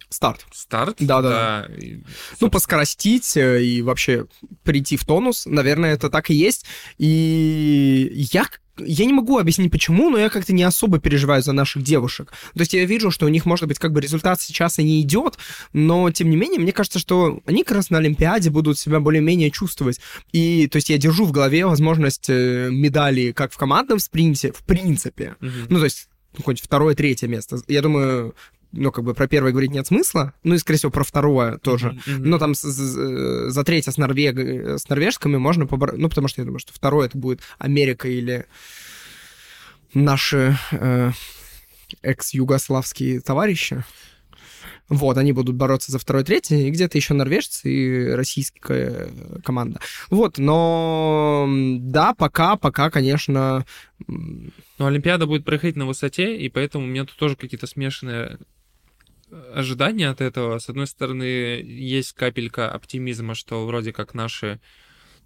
[SPEAKER 1] старт.
[SPEAKER 2] Старт,
[SPEAKER 1] да, да. да. И, ну, поскоростить э, и вообще прийти в тонус, наверное, это так и есть. И я я не могу объяснить почему, но я как-то не особо переживаю за наших девушек. То есть я вижу, что у них, может быть, как бы результат сейчас и не идет, но тем не менее, мне кажется, что они как раз на Олимпиаде будут себя более-менее чувствовать. И, то есть я держу в голове возможность э, медали как в командном спринте, в принципе. Mm-hmm. Ну, то есть ну, хоть второе, третье место. Я думаю, ну, как бы про первое говорить нет смысла, ну и, скорее всего, про второе тоже. Mm-hmm. Но там с, с, за третье с, Норвег... с норвежками можно побороться, ну, потому что я думаю, что второе это будет Америка или наши э, экс-югославские товарищи. Вот, они будут бороться за второе, третье, и где-то еще норвежцы и российская команда. Вот, но да, пока, пока, конечно...
[SPEAKER 2] Но Олимпиада будет проходить на высоте, и поэтому у меня тут тоже какие-то смешанные ожидания от этого. С одной стороны, есть капелька оптимизма, что вроде как наши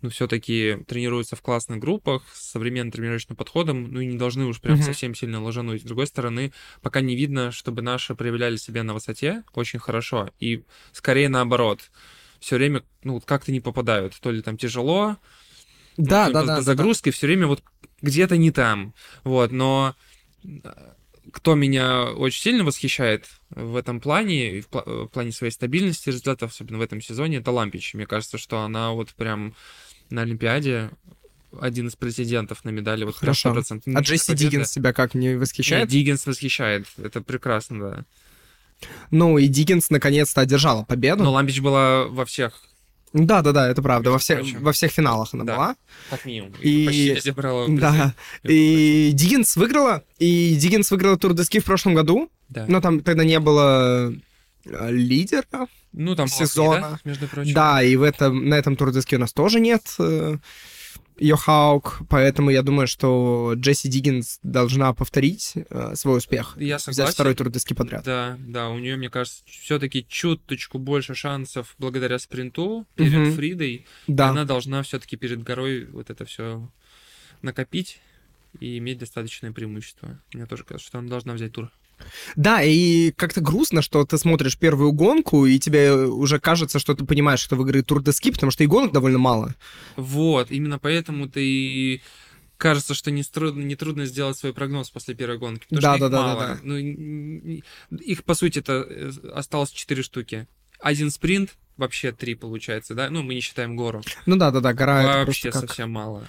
[SPEAKER 2] ну, все-таки тренируются в классных группах с современным тренировочным подходом, ну и не должны уж прям uh-huh. совсем сильно ложануть. С другой стороны, пока не видно, чтобы наши проявляли себя на высоте очень хорошо. И скорее наоборот. Все время, ну, как-то не попадают. То ли там тяжело,
[SPEAKER 1] да, ну, да, да,
[SPEAKER 2] загрузки,
[SPEAKER 1] да.
[SPEAKER 2] все время вот где-то не там. Вот, но кто меня очень сильно восхищает в этом плане, в, в плане своей стабильности результатов, особенно в этом сезоне, это Лампич. Мне кажется, что она вот прям на Олимпиаде один из президентов на медали. Вот
[SPEAKER 1] Хорошо.
[SPEAKER 2] 100%.
[SPEAKER 1] А Джесси. Диггинс тебя как, не
[SPEAKER 2] Нет,
[SPEAKER 1] восхищает?
[SPEAKER 2] Диггинс восхищает. Это прекрасно, да.
[SPEAKER 1] Ну, и Диггинс наконец-то одержала победу.
[SPEAKER 2] Но Лампич была во всех,
[SPEAKER 1] Да-да-да, это правда. Во всех, во всех финалах она
[SPEAKER 2] Да.
[SPEAKER 1] была.
[SPEAKER 2] как минимум.
[SPEAKER 1] И-
[SPEAKER 2] Почти везде брала
[SPEAKER 1] Да. И Диггинс выиграла. И Диггинс выиграла Тур де Ски в прошлом году.
[SPEAKER 2] Да.
[SPEAKER 1] Но там тогда не было э, лидера.
[SPEAKER 2] Ну, там
[SPEAKER 1] сезона.
[SPEAKER 2] Хоккей, да, между прочим.
[SPEAKER 1] Да, и в этом, на этом Тур де Ски у нас тоже нет э, Йохауг. Поэтому я думаю, что Джесси Диггинс должна повторить э, свой успех.
[SPEAKER 2] Я
[SPEAKER 1] Взять
[SPEAKER 2] согласен.
[SPEAKER 1] второй Тур де Ски подряд.
[SPEAKER 2] Да, да, у нее, мне кажется, все-таки чуточку больше шансов благодаря спринту перед
[SPEAKER 1] Мгм.
[SPEAKER 2] Фридой.
[SPEAKER 1] Да.
[SPEAKER 2] Она должна все-таки перед горой вот это все накопить и иметь достаточное преимущество. Мне тоже кажется, что она должна взять тур.
[SPEAKER 1] Да, и как-то грустно, что ты смотришь первую гонку, и тебе уже кажется, что ты понимаешь, что выиграет Тур де Ски, потому что и гонок довольно мало.
[SPEAKER 2] Вот, именно поэтому ты и кажется, что не трудно, не трудно сделать свой прогноз после первой гонки. Потому
[SPEAKER 1] Да,
[SPEAKER 2] что их
[SPEAKER 1] да, да, да,
[SPEAKER 2] мало.
[SPEAKER 1] да.
[SPEAKER 2] Ну, н- н- их, по сути, это э, осталось 4 штуки. Один спринт, вообще три получается, да? Ну, мы не считаем гору.
[SPEAKER 1] Ну да, да, да, гора
[SPEAKER 2] Вообще
[SPEAKER 1] как...
[SPEAKER 2] совсем мало.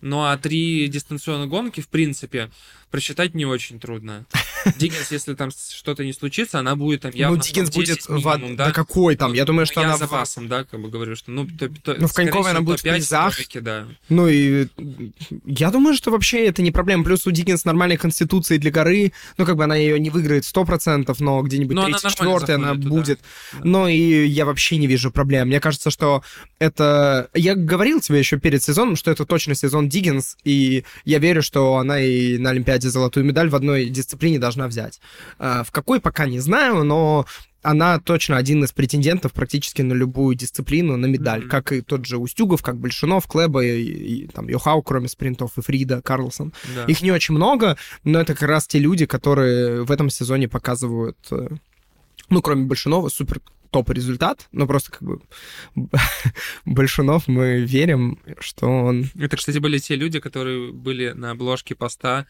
[SPEAKER 2] Ну а три дистанционные гонки, в принципе, просчитать не очень трудно. *laughs* Диггинс, если там что-то не случится, она будет там явно
[SPEAKER 1] ну,
[SPEAKER 2] в топ-10
[SPEAKER 1] будет... в-
[SPEAKER 2] минимум,
[SPEAKER 1] да?
[SPEAKER 2] да?
[SPEAKER 1] какой там? Я думаю, что
[SPEAKER 2] я
[SPEAKER 1] она...
[SPEAKER 2] за
[SPEAKER 1] в-
[SPEAKER 2] басом, да, как бы говорю, что ну, то, то-
[SPEAKER 1] Ну, в Коньковой она будет в
[SPEAKER 2] топ-5,
[SPEAKER 1] призах.
[SPEAKER 2] тройки, да.
[SPEAKER 1] Ну и я думаю, что вообще это не проблема. Плюс у Диггинс нормальной конституции для горы. Ну, как бы она ее не выиграет 100%, но где-нибудь
[SPEAKER 2] Но она
[SPEAKER 1] третий,
[SPEAKER 2] нормально
[SPEAKER 1] четвертый она
[SPEAKER 2] заходит туда.
[SPEAKER 1] будет.
[SPEAKER 2] Да.
[SPEAKER 1] Но и я вообще не вижу проблем. Мне кажется, что это... Я говорил тебе еще перед сезоном, что это точно сезон Диггинс, и я верю, что она и на Олимпиаде золотую медаль в одной дисциплине должна взять. А, В какой пока не знаю, но она точно один из претендентов практически на любую дисциплину, на медаль.
[SPEAKER 2] Мгм.
[SPEAKER 1] Как и тот же Устюгов, как Большунов, Клеба и, и там Йохау, кроме спринтов, и Фрида, Карлсон.
[SPEAKER 2] да.
[SPEAKER 1] Их не очень много, но это как раз те люди, которые в этом сезоне показывают, э, ну, кроме Большунова, супер топ результат, но просто как бы *laughs* Большунов мы верим, что он...
[SPEAKER 2] Это, кстати, были те люди, которые были на обложке поста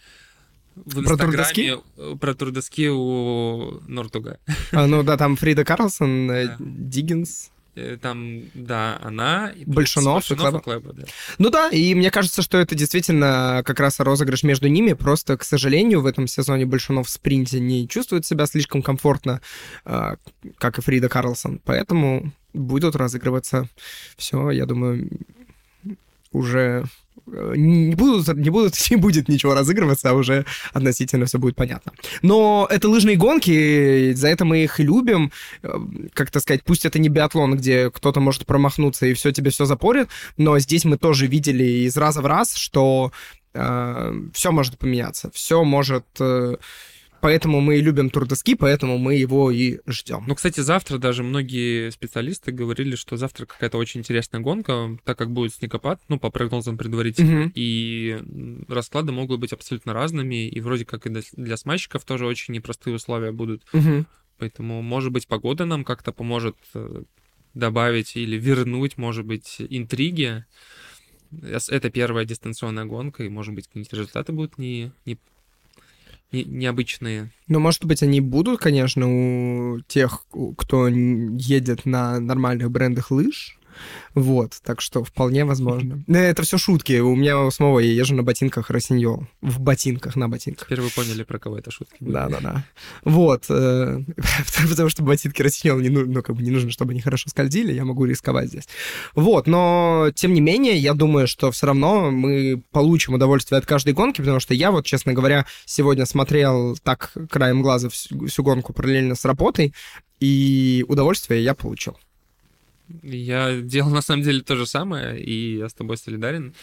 [SPEAKER 2] в
[SPEAKER 1] Про
[SPEAKER 2] Инстаграме про трудоски у Нортуга.
[SPEAKER 1] А, ну да, там Фрида Карлсон, э,
[SPEAKER 2] Да.
[SPEAKER 1] Диггинс.
[SPEAKER 2] Э, Там, да, она... и
[SPEAKER 1] Большунов и Клэба.
[SPEAKER 2] и Клэба, да.
[SPEAKER 1] Ну да, и мне кажется, что это действительно как раз розыгрыш между ними. Просто, к сожалению, в этом сезоне Большунов в спринте не чувствует себя слишком комфортно, а, как и Фрида Карлсон. Поэтому будут разыгрываться все, я думаю, уже не будут, не будут, *laughs* не будет ничего разыгрываться, а уже относительно все будет понятно. Но это лыжные гонки, за это мы их и любим. Э, Как-то сказать, пусть это не биатлон, где кто-то может промахнуться и все тебе все запорит, но здесь мы тоже видели из раза в раз, что все может поменяться, все может... э, Поэтому мы и любим Тур де Ски, поэтому мы его и ждем.
[SPEAKER 2] Ну, кстати, завтра даже многие специалисты говорили, что завтра какая-то очень интересная гонка, так как будет снегопад, ну, по прогнозам предварительно.
[SPEAKER 1] Мгм.
[SPEAKER 2] И расклады могут быть абсолютно разными, и вроде как и для- смайщиков тоже очень непростые условия будут.
[SPEAKER 1] Мгм.
[SPEAKER 2] Поэтому, может быть, погода нам как-то поможет э, добавить или вернуть, может быть, интриги. Эс- Это первая дистанционная гонка, и, может быть, какие-то результаты будут не, не, не- необычные.
[SPEAKER 1] Ну, может быть, они будут, конечно, у тех, кто едет на нормальных брендах лыж. Вот, так что вполне возможно. Это все шутки. У меня снова я езжу на ботинках Росиньол. В ботинках, на ботинках.
[SPEAKER 2] Теперь вы поняли, про кого это шутки. были.
[SPEAKER 1] Да, да, да. Вот. э, *laughs* Потому что ботинки Росиньол не, ну, ну, как бы не нужно, чтобы они хорошо скользили, я могу рисковать здесь. Вот, но тем не менее, я думаю, что все равно мы получим удовольствие от каждой гонки, потому что я вот, честно говоря, сегодня смотрел так краем глаза всю, всю гонку параллельно с работой, и удовольствие я получил.
[SPEAKER 2] Я делал на самом деле то же самое, и я с тобой солидарен.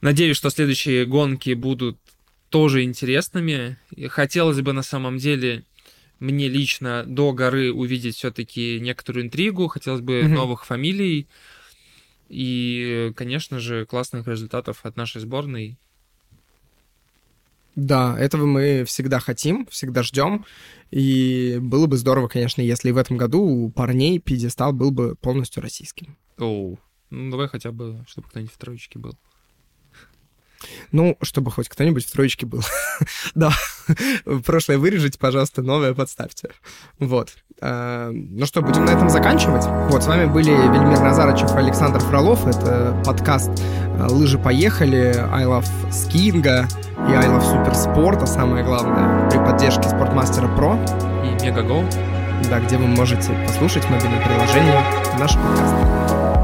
[SPEAKER 2] Надеюсь, что следующие гонки будут тоже интересными. И хотелось бы на самом деле мне лично до горы увидеть все-таки некоторую интригу, хотелось бы
[SPEAKER 1] Мгм.
[SPEAKER 2] новых фамилий и, конечно же, классных результатов от нашей сборной.
[SPEAKER 1] Да, этого мы всегда хотим, всегда ждем. И было бы здорово, конечно, если в этом году у парней пьедестал был бы полностью российским.
[SPEAKER 2] Оу. Ну, давай хотя бы, чтобы кто-нибудь в троечке был.
[SPEAKER 1] Ну, чтобы хоть кто-нибудь в троечке был. *laughs* да, прошлое вырежите, пожалуйста, новое подставьте. Вот. Э, ну что, будем на этом заканчивать. Вот, с вами были Вельмир Назарычев и Александр Фролов. Это подкаст э, «Лыжи поехали», «I love skiing» и «I love суперспорт», а самое главное, при поддержке Спортмастера Про
[SPEAKER 2] и Мегаго.
[SPEAKER 1] Да, где вы можете послушать в мобильном приложении наш подкаст.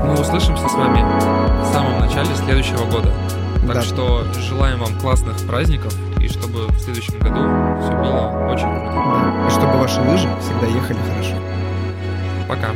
[SPEAKER 2] Мы услышимся с вами в самом начале следующего года. Так да. что желаем вам классных праздников и чтобы в следующем году все было очень круто.
[SPEAKER 1] Да. И чтобы ваши лыжи всегда ехали хорошо.
[SPEAKER 2] Пока.